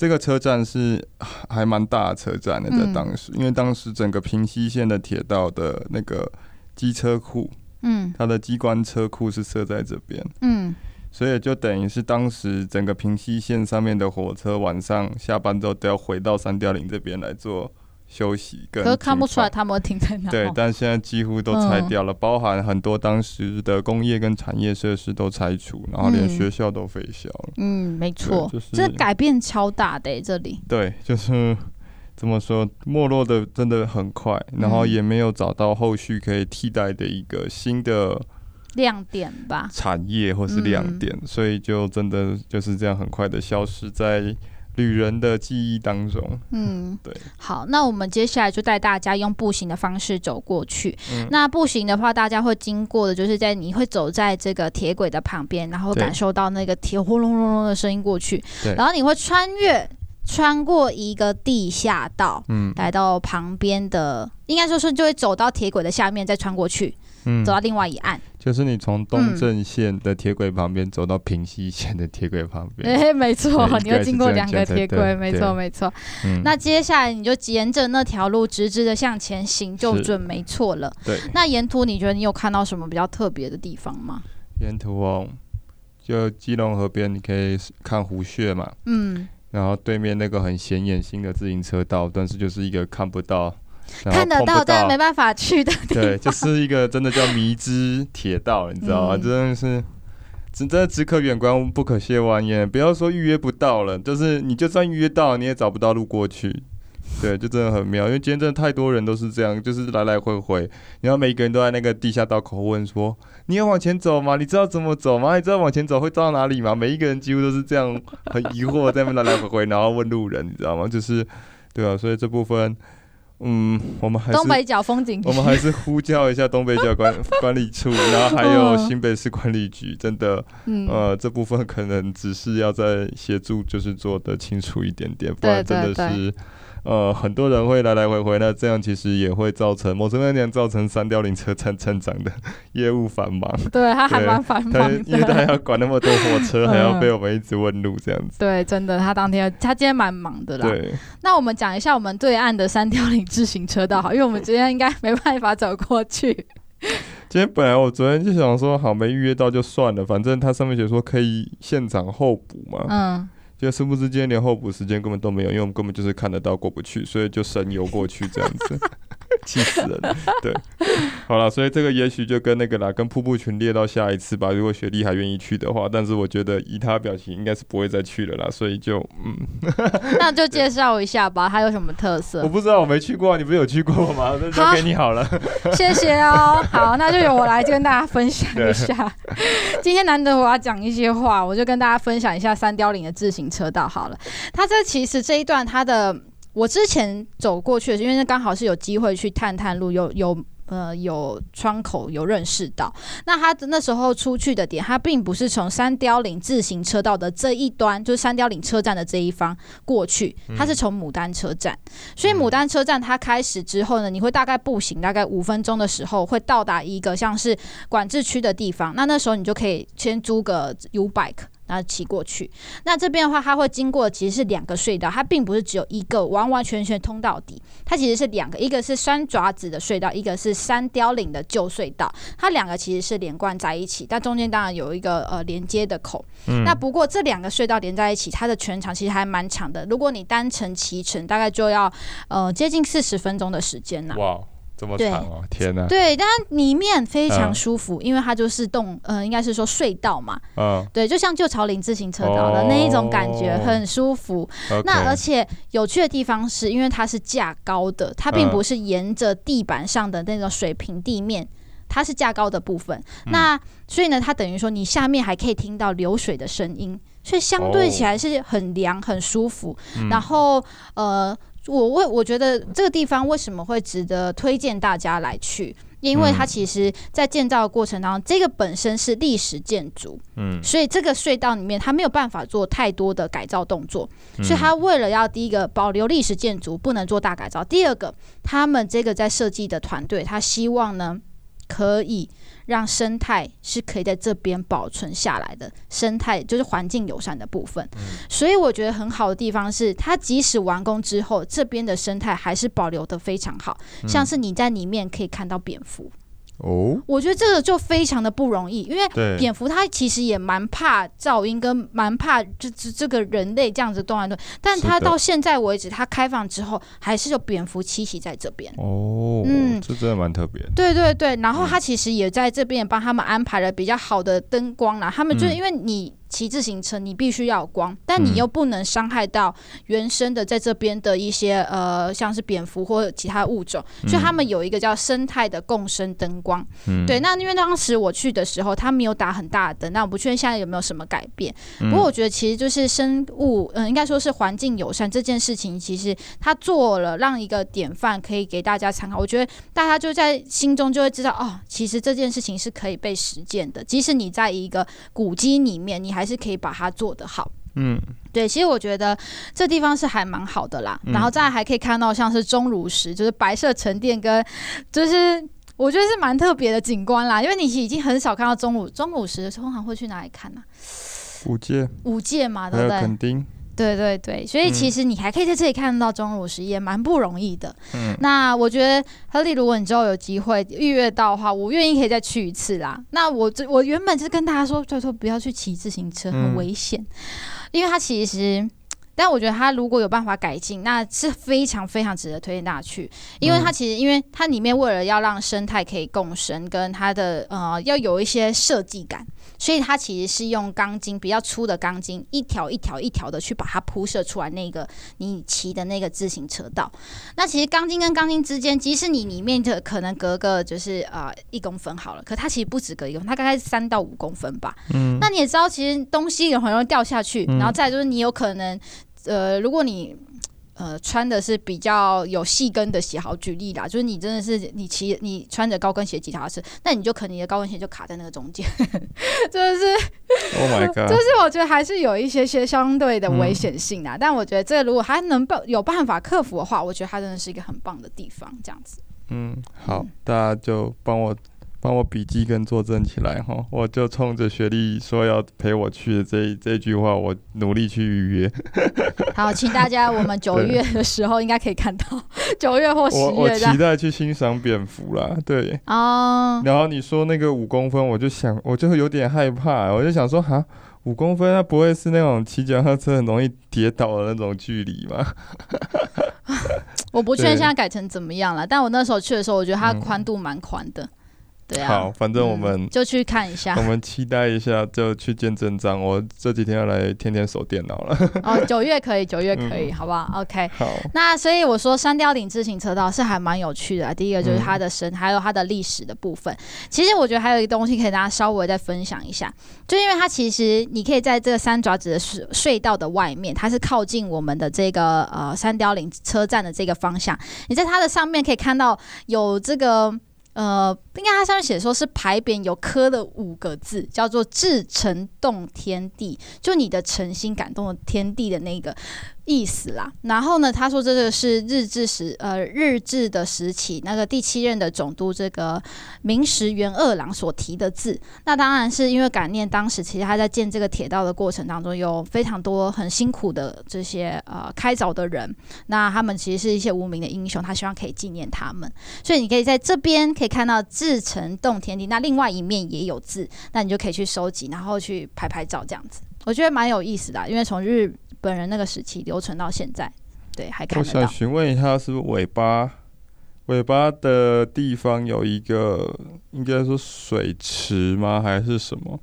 Speaker 2: 这个车站是还蛮大的车站的，在当时，嗯，因为当时整个平西线的铁道的那个机车库，嗯，它的机关车库是设在这边，嗯，所以就等于是当时整个平西线上面的火车晚上下班之后都要回到三貂岭这边来做。休息，可
Speaker 1: 是看不出来他们停在哪。
Speaker 2: 对，但现在几乎都拆掉了，嗯，包含很多当时的工业跟产业设施都拆除，然后连学校都废校了。
Speaker 1: 嗯，没错，就是这改变超大的，欸，这里。
Speaker 2: 对，就是怎么说，没落的真的很快，然后也没有找到后续可以替代的一个新的
Speaker 1: 亮点吧，
Speaker 2: 产业或是亮点，嗯，所以就真的就是这样很快的消失在。旅人的记忆当中，嗯，[laughs] 对，
Speaker 1: 好，那我们接下来就带大家用步行的方式走过去。嗯、那步行的话，大家会经过的就是在你会走在这个铁轨的旁边，然后感受到那个铁轰隆隆隆的声音过去。然后你会穿越穿过一个地下道，嗯，来到旁边的，应该说是就会走到铁轨的下面，再穿过去。嗯，走到另外一岸，
Speaker 2: 就是你从东正线的铁轨旁边走到平西线的铁轨旁边。[laughs]
Speaker 1: 哎、欸，没错，你会经过两个铁轨，没错没错。嗯，那接下来你就沿着那条路直直的向前行，就准没错了。对，那沿途你觉得你有看到什么比较特别的地方吗？
Speaker 2: 沿途哦，就基隆河边，你可以看湖穴嘛。嗯，然后对面那个很显眼新的自行车道，但是就是一个看不到。
Speaker 1: 看得到，但没办法去的。
Speaker 2: 对，就是一个真的叫迷之铁道，你知道吗？嗯、真的是，真的只可远观，不可亵玩焉。不要说预约不到了，就是你就算预约到，你也找不到路过去。对，就真的很妙，因为今天真的太多人都是这样，就是来来回回，然后每一个人都在那个地下道口问说：“你要往前走吗？你知道怎么走吗？你知道往前走会走到哪里吗？”每一个人几乎都是这样很疑惑，在那边来来回回，然后问路人，你知道吗？就是，对啊，所以这部分。嗯，我们还是
Speaker 1: 东北角风景，
Speaker 2: 我们还是呼叫一下东北角管管理处，[laughs] 然后还有新北市管理局，真的，嗯、呃，这部分可能只是要在协助，就是做的清楚一点点，不然真的是呃很多人会来来回回，那这样其实也会造成某程度上造成三貂岭车站站长的 [laughs] 业务繁忙。[laughs]
Speaker 1: 对，他还蛮繁忙的，[laughs]
Speaker 2: 因为他要管那么多火车，还要被我们一直问路这样子。
Speaker 1: 对，真的，他当天他今天蛮忙的啦。
Speaker 2: 对，
Speaker 1: 那我们讲一下我们对岸的三貂岭自行车道，好，因为我们今天应该没办法走过去。
Speaker 2: 今天本来我昨天就想说，好，没预约到就算了，反正他上面写说可以现场候补嘛。嗯。就殊不知今天连候补时间根本都没有，因为我们根本就是看得到过不去，所以就神游过去这样子。[laughs] 气死人！对，好了，所以这个也许就跟那个啦，跟瀑布群列到下一次吧。如果雪莉还愿意去的话，但是我觉得以他表情，应该是不会再去了啦。所以就嗯，
Speaker 1: 那就介绍一下吧，它有什么特色？
Speaker 2: 我不知道，我没去过，你不是有去过吗？那就给你好了。
Speaker 1: 谢谢哦。好，那就由我来跟大家分享一下。[laughs] 今天难得我要讲一些话，我就跟大家分享一下三貂岭的自行车道好了。它这其实这一段它的。我之前走过去，因为那刚好是有机会去探探路，有有呃有窗口有认识到。那他那时候出去的点，他并不是从三雕岭自行车道的这一端，就是三雕岭车站的这一方过去，他是从牡丹车站。所以牡丹车站它开始之后呢，你会大概步行大概五分钟的时候，会到达一个像是管制区的地方。那那时候你就可以先租个 U bike。然后骑过去，那这边的话，它会经过其实是两个隧道，它并不是只有一个完完全全通到底，它其实是两个，一个是山爪子的隧道，一个是山凋岭的旧隧道，它两个其实是连贯在一起，但中间当然有一个呃连接的口。嗯。那不过这两个隧道连在一起，它的全长其实还蛮长的，如果你单程骑乘，大概就要呃接近四十分钟的时间呢。哇。
Speaker 2: 这么长哦，天哪！
Speaker 1: 对，但里面非常舒服，因为它就是洞，呃，应该是说隧道嘛。嗯。对，就像旧朝林自行车道的那一种感觉，很舒服。那而且有趣的地方是，因为它是架高的，它并不是沿着地板上的那种水平地面，它是架高的部分。那所以呢，它等于说你下面还可以听到流水的声音，所以相对起来是很凉、很舒服。然后，呃。我为我觉得这个地方为什么会值得推荐大家来去？因为它其实，在建造的过程当中，这个本身是历史建筑，嗯，所以这个隧道里面它没有办法做太多的改造动作，所以它为了要第一个保留历史建筑，不能做大改造；第二个，他们这个在设计的团队，他希望呢可以。让生态是可以在这边保存下来的，生态就是环境友善的部分。嗯。所以我觉得很好的地方是，它即使完工之后，这边的生态还是保留得非常好，像是你在里面可以看到蝙蝠。哦，我觉得这个就非常的不容易，因为蝙蝠它其实也蛮怕噪音，跟蛮怕这这这个人类这样子动来动，但它到现在为止，它开放之后还是有蝙蝠栖息在这边。哦，嗯，
Speaker 2: 这真的蛮特别。
Speaker 1: 对对对，然后它其实也在这边帮他们安排了比较好的灯光啦，他们就是因为你。骑自行车，你必须要有光，但你又不能伤害到原生的在这边的一些呃，像是蝙蝠或其他物种，所以他们有一个叫生态的共生灯光。嗯。对，那因为当时我去的时候，他没有打很大的灯，那我不确定现在有没有什么改变。不过我觉得其实就是生物，嗯，应该说是环境友善这件事情，其实他做了让一个典范可以给大家参考。我觉得大家就在心中就会知道，哦，其实这件事情是可以被实践的，即使你在一个古迹里面，你还是可以把它做得好，嗯，对，其实我觉得这地方是还蛮好的啦。嗯、然后再还可以看到像是钟乳石，就是白色沉淀跟，就是我觉得是蛮特别的景观啦。因为你已经很少看到钟乳钟乳石的时候，通常会去哪里看呢、啊？
Speaker 2: 五界，
Speaker 1: 五界嘛，对不对？
Speaker 2: 垦丁。
Speaker 1: 对对对，所以其实你还可以在这里看到钟乳石，也蛮不容易的。嗯，那我觉得何丽，如果你之后有机会预约到的话，我愿意可以再去一次啦。那我这我原本就是跟大家说，就说不要去骑自行车，很危险，嗯、因为它其实。但我觉得它如果有办法改进，那是非常非常值得推荐大家去，因为它其实因为它里面为了要让生态可以共生，跟它的呃要有一些设计感，所以它其实是用钢筋比较粗的钢筋，一条一条一条的去把它铺设出来那个你骑的那个自行车道。那其实钢筋跟钢筋之间，即使你里面的可能隔个就是呃一公分好了，可它其实不止隔一公分，它大概是三到五公分吧。嗯，那你也知道，其实东西也很容易掉下去，然后再就是你有可能。呃，如果你呃，穿的是比较有细跟的鞋，好举例啦，就是你真的是你骑你穿着高跟鞋骑脚踏车，那你就可能你的高跟鞋就卡在那个中间，[laughs] 真的是
Speaker 2: ，Oh my god，
Speaker 1: 就是我觉得还是有一些些相对的危险性啊。嗯、但我觉得这如果还能办有办法克服的话，我觉得它真的是一个很棒的地方，这样子。
Speaker 2: 嗯，好，嗯、大家就帮我。帮我笔记跟作证起来哈！我就冲着雪莉说要陪我去的这这句话，我努力去预约。[laughs]
Speaker 1: 好，请大家，我们九月的时候应该可以看到，[laughs] 九月或十月。
Speaker 2: 我我期待去欣赏蝙蝠啦，对。
Speaker 1: 哦。
Speaker 2: 然后你说那个五公分，我就想，我就有点害怕，我就想说，哈，五公分，它不会是那种骑脚踏车很容易跌倒的那种距离吗？[laughs]
Speaker 1: 我不确定现在改成怎么样了，但我那时候去的时候，我觉得它宽度蛮宽的。嗯对啊、
Speaker 2: 好，反正我们、
Speaker 1: 嗯、就去看一下，
Speaker 2: 我们期待一下，就去见真章。我这几天要来天天守电脑了。[laughs]
Speaker 1: 哦，九月可以，九月可以，嗯、好不好？OK。
Speaker 2: 好。
Speaker 1: 那所以我说，山雕岭自行车道是还蛮有趣的、啊。第一个就是它的神，嗯、还有它的历史的部分。其实我觉得还有一个东西可以大家稍微再分享一下，就因为它其实你可以在这个三爪子的隧隧道的外面，它是靠近我们的这个呃山雕岭车站的这个方向。你在它的上面可以看到有这个。呃，应该它上面写说是牌匾有刻了五个字，叫做“至诚动天地”，就你的诚心感动了天地的那个。意思啦，然后呢，他说这个是日治时呃日治的时期那个第七任的总督这个明石元二郎所提的字，那当然是因为感念当时其实他在建这个铁道的过程当中有非常多很辛苦的这些呃开凿的人，那他们其实是一些无名的英雄，他希望可以纪念他们，所以你可以在这边可以看到至诚动天地，那另外一面也有字，那你就可以去收集，然后去拍拍照这样子，我觉得蛮有意思的，因为从日。本人那个时期留存到现在，对，还看得到。
Speaker 2: 我想询问一下，是不是尾巴？尾巴的地方有一个，应该说水池吗？还是什么？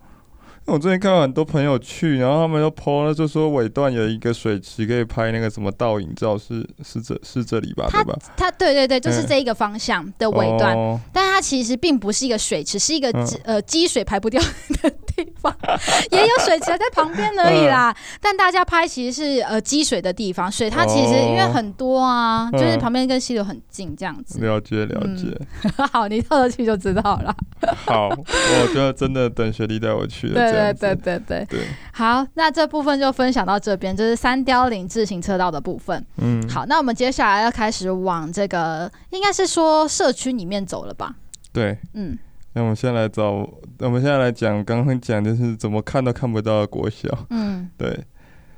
Speaker 2: [laughs] 我最近看到很多朋友去，然后他们都 po 了，就说尾段有一个水池可以拍那个什么倒影照，是是这是这里吧？
Speaker 1: 它
Speaker 2: 对吧？
Speaker 1: 它对对对，就是这一个方向的尾段，嗯、但它其实并不是一个水池，是一个、嗯、呃积水排不掉的地方，[laughs] 也有水池在旁边而已啦。嗯、但大家拍其实是呃积水的地方，水它其实因为很多啊，嗯、就是旁边跟溪流很近这样子。
Speaker 2: 了解了解，
Speaker 1: 嗯、[laughs] 好，你到了去就知道了。
Speaker 2: 好，我觉得真的等雪莉带我去了。
Speaker 1: 对对对对对，好，那这部分就分享到这边，就是三雕岭自行车道的部分。嗯，好，那我们接下来要开始往这个，应该是说社区里面走了吧？
Speaker 2: 对，嗯，那我们先来找，我们现在来讲，刚刚讲就是怎么看都看不到的国小。嗯，[laughs] 对，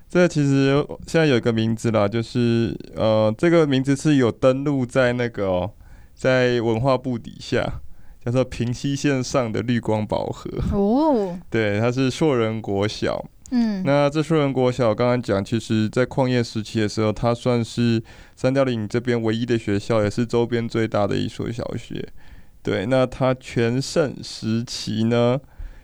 Speaker 2: 这个其实现在有一个名字啦，就是呃，这个名字是有登录在那个、喔、在文化部底下。叫做平溪线上的绿光宝盒哦，对，它是硕人国小。嗯，那这硕人国小刚刚讲，其实在矿业时期的时候，它算是三貂岭这边唯一的学校，也是周边最大的一所小学。对，那它全盛时期呢，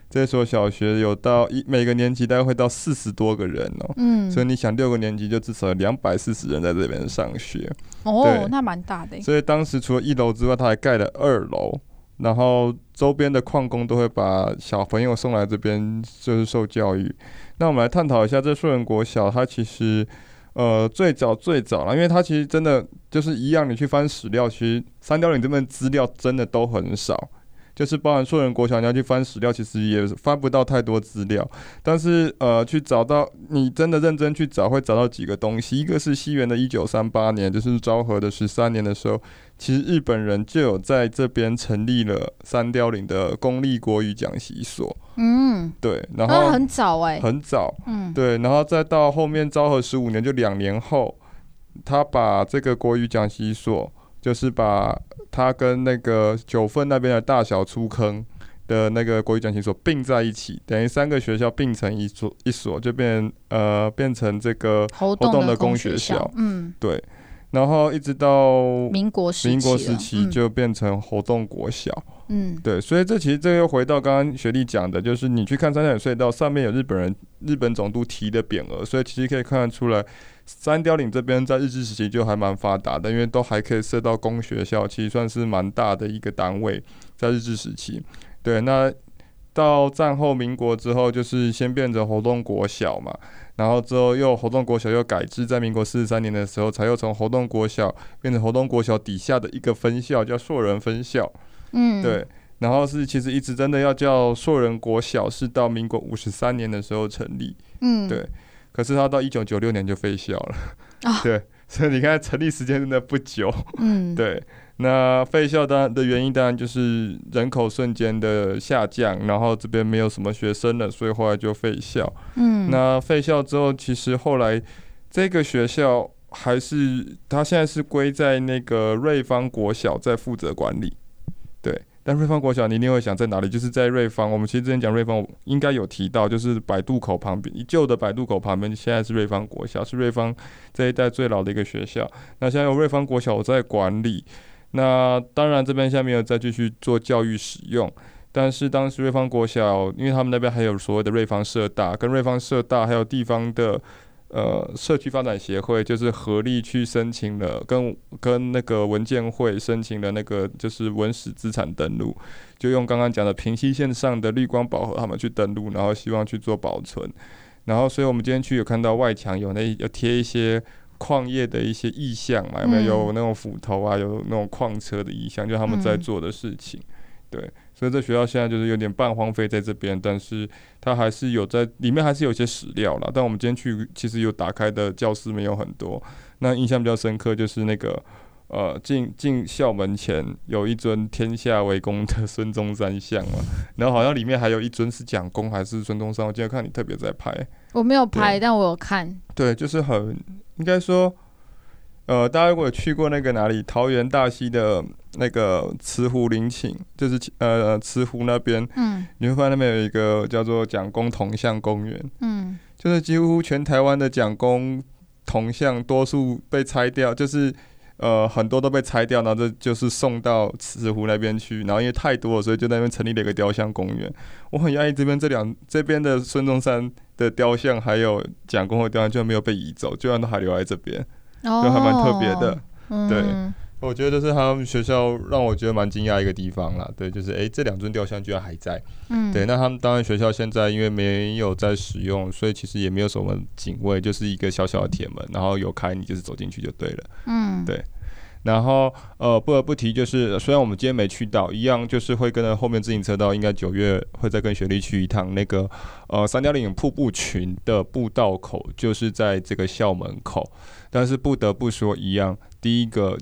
Speaker 2: 这所小学有到一每个年级大概会到四十多个人哦。嗯，所以你想六个年级就至少有两百四十人在这边上学。
Speaker 1: 哦，那蛮大的。
Speaker 2: 所以当时除了一楼之外，它还盖了二楼。然后周边的矿工都会把小朋友送来这边，就是受教育。那我们来探讨一下这树人国小，它其实呃最早最早了，因为它其实真的就是一样，你去翻史料，其实三貂岭这边资料真的都很少。就是包含硕人国小，你要去翻史料，其实也翻不到太多资料。但是呃，去找到你真的认真去找，会找到几个东西。一个是西元的一九三八年，就是昭和的十三年的时候，其实日本人就有在这边成立了三貂岭的公立国语讲习所。嗯，对，然后
Speaker 1: 很早哎，
Speaker 2: 很早，嗯，对，然后再到后面昭和十五年，就两年后，他把这个国语讲习所。就是把它跟那个九份那边的大小粗坑的那个国语讲习所并在一起，等于三个学校并成一所一所，就变呃变成这个活动的公学校。嗯，对。然后一直到
Speaker 1: 民国时期，
Speaker 2: 民国时期就变成活动国小。嗯，对。所以这其实这又回到刚刚学弟讲的，就是你去看三貂岭隧道上面有日本人日本总督提的匾额，所以其实可以看得出来。三貂岭这边在日治时期就还蛮发达的，因为都还可以设到公学校，其实算是蛮大的一个单位。在日治时期，对，那到战后民国之后，就是先变成活动国小嘛，然后之后又活动国小又改制，在民国四十三年的时候，才又从活动国小变成活动国小底下的一个分校，叫硕人分校。嗯，对。然后是其实一直真的要叫硕人国小，是到民国五十三年的时候成立。嗯，对。可是他到一九九六年就废校了。啊，[laughs] 对。所以你看，成立时间真的不久。嗯，对。那废校当然的原因，当然就是人口瞬间的下降，然后这边没有什么学生了，所以后来就废校。嗯，那废校之后，其实后来这个学校还是它现在是归在那个瑞芳国小在负责管理。对。但瑞芳国小，你一定会想在哪里？就是在瑞芳。我们其实之前讲瑞芳，应该有提到，就是百渡口旁边，旧的百渡口旁边，现在是瑞芳国小，是瑞芳这一带最老的一个学校。那现在有瑞芳国小我在管理。那当然这边现在没有再继续做教育使用，但是当时瑞芳国小，因为他们那边还有所谓的瑞芳社大，跟瑞芳社大还有地方的。呃，社区发展协会就是合力去申请了，跟跟那个文建会申请了那个就是文史资产登录，就用刚刚讲的平溪线上的绿光宝盒他们去登录，然后希望去做保存。然后，所以我们今天去有看到外墙有那有贴一些矿业的一些意向嘛，有没有？有那种斧头啊，有那种矿车的意向，就他们在做的事情，对。所以这学校现在就是有点半荒废在这边，但是它还是有在里面还是有些史料啦。但我们今天去其实有打开的教室没有很多。那印象比较深刻就是那个呃进进校门前有一尊天下为公的孙中山像嘛，然后好像里面还有一尊是蒋公还是孙中山。我今天看你特别在拍，
Speaker 1: 我没有拍，但我有看。
Speaker 2: 对，就是很应该说。呃，大家如果有去过那个哪里，桃园大溪的那个慈湖陵寝，就是呃慈湖那边，嗯，你会发现那边有一个叫做蒋公铜像公园，嗯，就是几乎全台湾的蒋公铜像，多数被拆掉，就是呃很多都被拆掉，然后这就是送到慈湖那边去，然后因为太多了，所以就在那边成立了一个雕像公园。我很讶异这边这两这边的孙中山的雕像，还有蒋公的雕像，居然没有被移走，居然都还留在这边。就还蛮特别的，哦、对，嗯、我觉得这是他们学校让我觉得蛮惊讶一个地方啦。对，就是哎、欸，这两尊雕像居然还在。嗯，对，那他们当然学校现在因为没有在使用，所以其实也没有什么警卫，就是一个小小的铁门，然后有开你就是走进去就对了。嗯，对。然后呃，不得不提就是，虽然我们今天没去到，一样就是会跟着后面自行车道，应该九月会再跟雪莉去一趟那个呃三角岭瀑布群的步道口，就是在这个校门口。但是不得不说，一样，第一个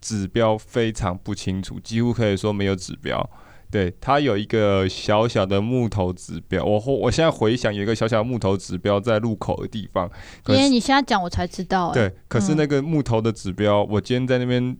Speaker 2: 指标非常不清楚，几乎可以说没有指标。对，它有一个小小的木头指标，我我现在回想，有一个小小的木头指标在路口的地方。
Speaker 1: 因为你现在讲，我才知道。
Speaker 2: 对，可是那个木头的指标，嗯、我今天在那边，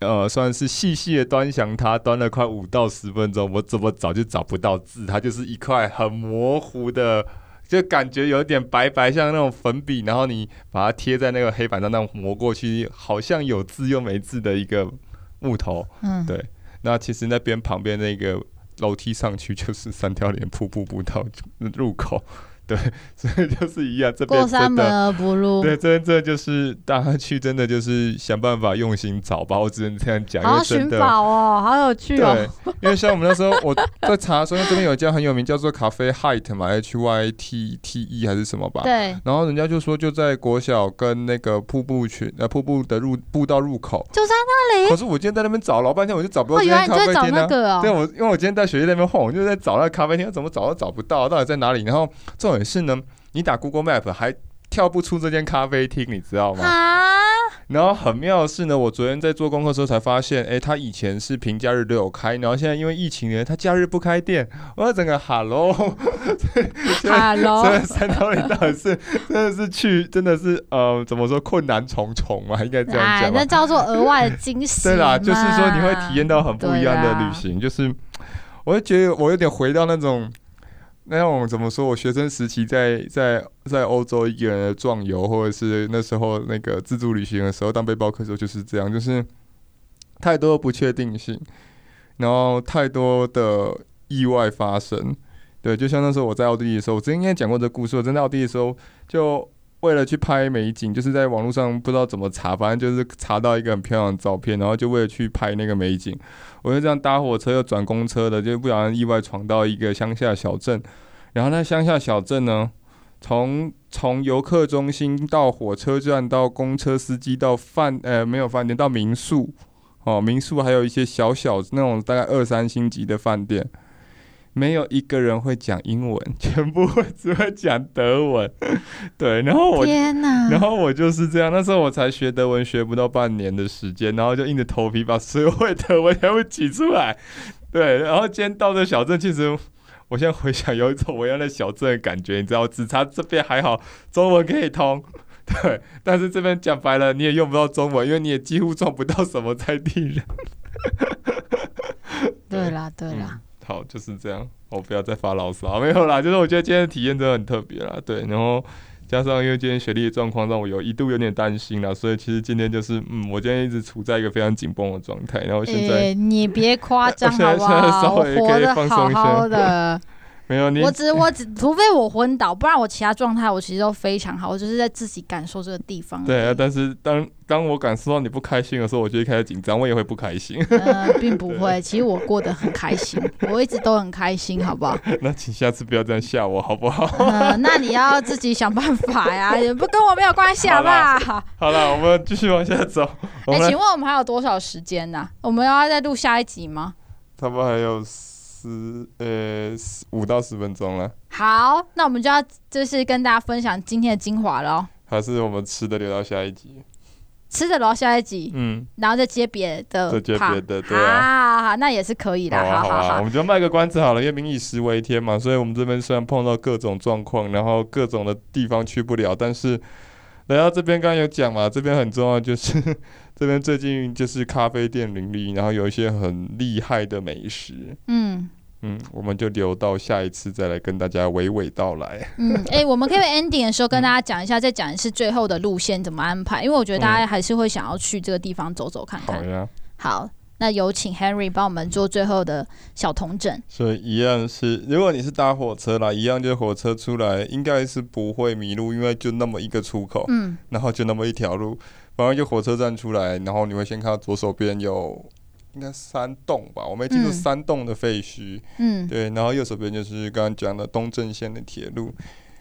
Speaker 2: 呃，算是细细的端详它，端了快五到十分钟，我怎么找就找不到字，它就是一块很模糊的。就感觉有点白白，像那种粉笔，然后你把它贴在那个黑板上，那样磨过去，好像有字又没字的一个木头。嗯，对。那其实那边旁边那个楼梯上去就是三条连瀑布步道入口。对，[laughs] 所以就是一样，这边过
Speaker 1: 山门而不入。
Speaker 2: 对，这这就是大家去，真的就是想办法用心找吧。我只能这样讲。
Speaker 1: 好寻宝哦，好有趣哦。
Speaker 2: 对，因为像我们那时候我在查的时候，这边有一家很有名，叫做咖啡 Hyte 嘛，H Y T T E 还是什么吧？
Speaker 1: 对。
Speaker 2: 然后人家就说就在国小跟那个瀑布群呃瀑布的入步道入口，
Speaker 1: 就在那里。
Speaker 2: 可是我今天在那边找老半天，我就找不到这家咖啡店呢。对，我因为我今天在学校那边晃，我就在找那个咖啡厅，怎么找都找不到，到底在哪里？然后这种。可是呢，你打 Google Map 还跳不出这间咖啡厅，你知道吗？啊！然后很妙的是呢，我昨天在做功课的时候才发现，哎，他以前是平假日都有开，然后现在因为疫情呢，他假日不开店。我要整个 Hello，Hello，[laughs] 三貂岭到底是真的是去，真的是呃，怎么说困难重重嘛？应该这样讲。哎，
Speaker 1: 那叫做额外的惊喜。
Speaker 2: 对啦，就是说你会体验到很不一样的旅行，就是我会觉得我有点回到那种。那种怎么说？我学生时期在在在欧洲一个人的壮游，或者是那时候那个自助旅行的时候，当背包客的时候就是这样，就是太多的不确定性，然后太多的意外发生。对，就像那时候我在奥地利的时候，我之前应该讲过这个故事。我真在奥地利的时候，就为了去拍美景，就是在网络上不知道怎么查，反正就是查到一个很漂亮的照片，然后就为了去拍那个美景，我就这样搭火车又转公车的，就不小心意外闯到一个乡下小镇。然后那乡下小镇呢，从从游客中心到火车站到公车司机到饭呃没有饭店到民宿哦，民宿还有一些小小那种大概二三星级的饭店。没有一个人会讲英文，[laughs] 全部会只会讲德文。[laughs] 对，然后我，
Speaker 1: 天哪，
Speaker 2: 然后我就是这样。那时候我才学德文，学不到半年的时间，然后就硬着头皮把所有会德文全部挤出来。[laughs] 对，然后今天到这小镇，其实我现在回想，有一种我要在小镇的感觉，你知道，只差这边还好，中文可以通。对，但是这边讲白了，你也用不到中文，因为你也几乎撞不到什么在地人。
Speaker 1: 对啦，对啦。
Speaker 2: 嗯好，就是这样。我不要再发牢骚，没有啦。就是我觉得今天的体验真的很特别啦，对。然后加上因为今天学历的状况让我有一度有点担心啦，所以其实今天就是，嗯，我今天一直处在一个非常紧绷的状态。然后现在，
Speaker 1: 欸、你别夸张 [laughs] 好不好？我活得好好的。
Speaker 2: 没有你，
Speaker 1: 我只我只，除非我昏倒，不然我其他状态我其实都非常好。我就是在自己感受这个地方。
Speaker 2: 对啊，但是当当我感受到你不开心的时候，我就会开始紧张，我也会不开心。
Speaker 1: 呃，并不会，[laughs] 其实我过得很开心，我一直都很开心，好不好？
Speaker 2: 那请下次不要这样吓我，好不好？
Speaker 1: 呃，那你要自己想办法呀，[laughs] 也不跟我没有关系，好不好？
Speaker 2: 好了，我们继续往下走。
Speaker 1: 哎、欸，请问我们还有多少时间呢、啊？我们要再录下一集
Speaker 2: 吗？他们还有。十呃五到十分钟了。
Speaker 1: 好，那我们就要就是跟大家分享今天的精华喽。
Speaker 2: 还是我们吃的留到下一集？
Speaker 1: 吃的留到下一集，嗯，然后再接别的，
Speaker 2: 再接别的，对啊，
Speaker 1: 好好好，那也是可以的。好
Speaker 2: 啊好啊，我们就卖个关子好了，因为民以食为天嘛，所以我们这边虽然碰到各种状况，然后各种的地方去不了，但是来到这边刚刚有讲嘛，这边很重要就是。这边最近就是咖啡店林立，然后有一些很厉害的美食。嗯嗯，我们就留到下一次再来跟大家娓娓道来。嗯，
Speaker 1: 哎、欸，我们可以 ending 的时候跟大家讲一下，嗯、再讲一次最后的路线怎么安排，因为我觉得大家还是会想要去这个地方走走看看。
Speaker 2: 好呀。
Speaker 1: 好，那有请 Henry 帮我们做最后的小童整。
Speaker 2: 所以一样是，如果你是搭火车啦，一样就是火车出来应该是不会迷路，因为就那么一个出口，嗯，然后就那么一条路。然后就火车站出来，然后你会先看到左手边有应该三栋吧，我没记住，三栋的废墟。嗯，对，然后右手边就是刚刚讲的东正线的铁路，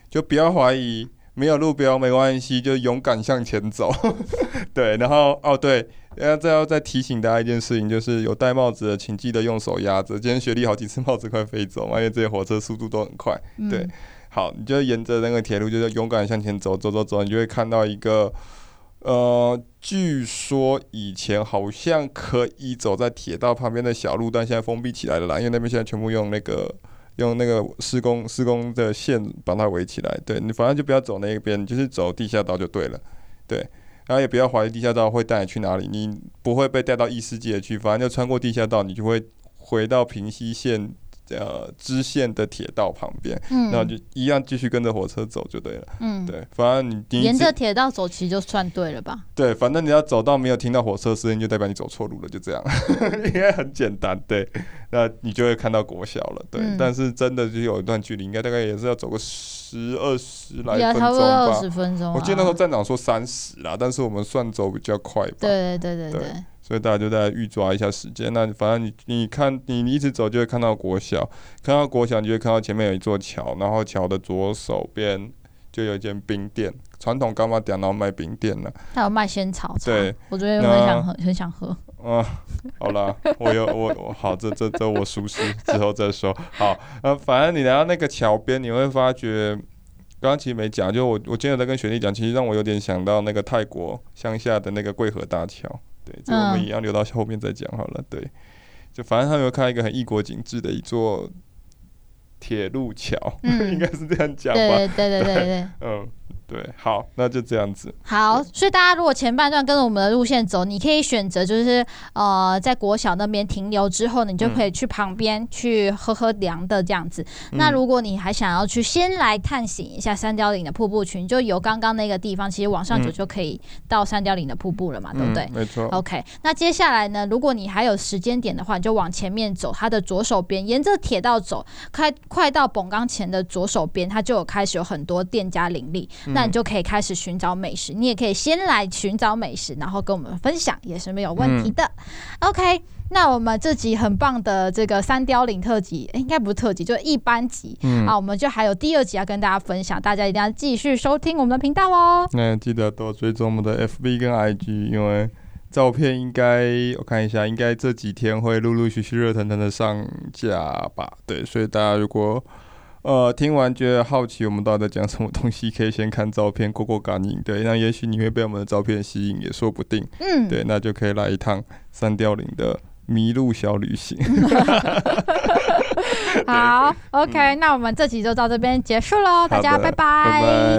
Speaker 2: 就不要怀疑，没有路标没关系，就勇敢向前走。[laughs] 对，然后哦对，要再要再提醒大家一件事情，就是有戴帽子的，请记得用手压着。今天雪莉好几次帽子快飞走嘛，因为这些火车速度都很快。对，好，你就沿着那个铁路，就是勇敢向前走，走走走，你就会看到一个。呃，据说以前好像可以走在铁道旁边的小路，但现在封闭起来了啦，因为那边现在全部用那个用那个施工施工的线把它围起来。对，你反正就不要走那边，就是走地下道就对了。对，然后也不要怀疑地下道会带你去哪里，你不会被带到异世界去，反正就穿过地下道，你就会回到平西线。呃，支线的铁道旁边，嗯，然后就一样继续跟着火车走就对了，嗯，对，反正你沿
Speaker 1: 着铁道走，其实就算对了吧？
Speaker 2: 对，反正你要走到没有听到火车声音，就代表你走错路了，就这样，[laughs] 应该很简单，对，那你就会看到国小了，对，嗯、但是真的就有一段距离，应该大概也是要走个十二十来分钟吧，差不多二十分钟、啊。我记得那时候站长说三十啦，但是我们算走比较快吧，
Speaker 1: 对对对对对。对
Speaker 2: 所以大家就在预抓一下时间。那反正你你看，你一直走就会看到国小，看到国小你就会看到前面有一座桥，然后桥的左手边就有一间冰店，传统柑仔店，然后卖冰店的。
Speaker 1: 他有卖仙草茶，
Speaker 2: 对，
Speaker 1: 我昨天很想喝，很想喝。
Speaker 2: 嗯，好啦，我有我我好，这这这我熟悉，之后再说。好，呃，反正你来到那个桥边，你会发觉，刚刚其实没讲，就我我今天有在跟雪莉讲，其实让我有点想到那个泰国乡下的那个桂河大桥。对，这个我们一样留到后面再讲好了。对，就反正他们有看一个很异国景致的一座铁路桥，嗯、[laughs] 应该是这样讲吧？
Speaker 1: 对对对对对，对，[laughs]
Speaker 2: 嗯。对，好，那就这样子。
Speaker 1: 好，所以大家如果前半段跟着我们的路线走，你可以选择就是呃，在国小那边停留之后，你就可以去旁边去喝喝凉的这样子。嗯、那如果你还想要去先来探险一下三貂岭的瀑布群，就由刚刚那个地方，其实往上走就可以到三貂岭的瀑布了嘛，嗯、对不对？
Speaker 2: 没错。
Speaker 1: OK，那接下来呢，如果你还有时间点的话，你就往前面走，它的左手边沿着铁道走，开快到绷岗前的左手边，它就有开始有很多店家林立。嗯那你就可以开始寻找美食。你也可以先来寻找美食，然后跟我们分享，也是没有问题的。嗯、OK。那我们这集很棒的这个三凋零特辑，应该不是特辑，就是一般集。嗯，啊，我们就还有第二集要跟大家分享，大家一定要继续收听我们的频道哦。
Speaker 2: 那记得多追踪我们的 FB 跟 IG，因为照片应该我看一下，应该这几天会陆陆续续热腾腾的上架吧？对，所以大家如果呃听完觉得好奇我们到底在讲什么东西，可以先看照片过过感应。对，那也许你会被我们的照片吸引，也说不定。嗯，对，那就可以来一趟三凋零的。迷路小旅行，[laughs] [laughs]
Speaker 1: 好，OK，、嗯、那我们这集就到这边结束喽，大家拜拜。拜拜。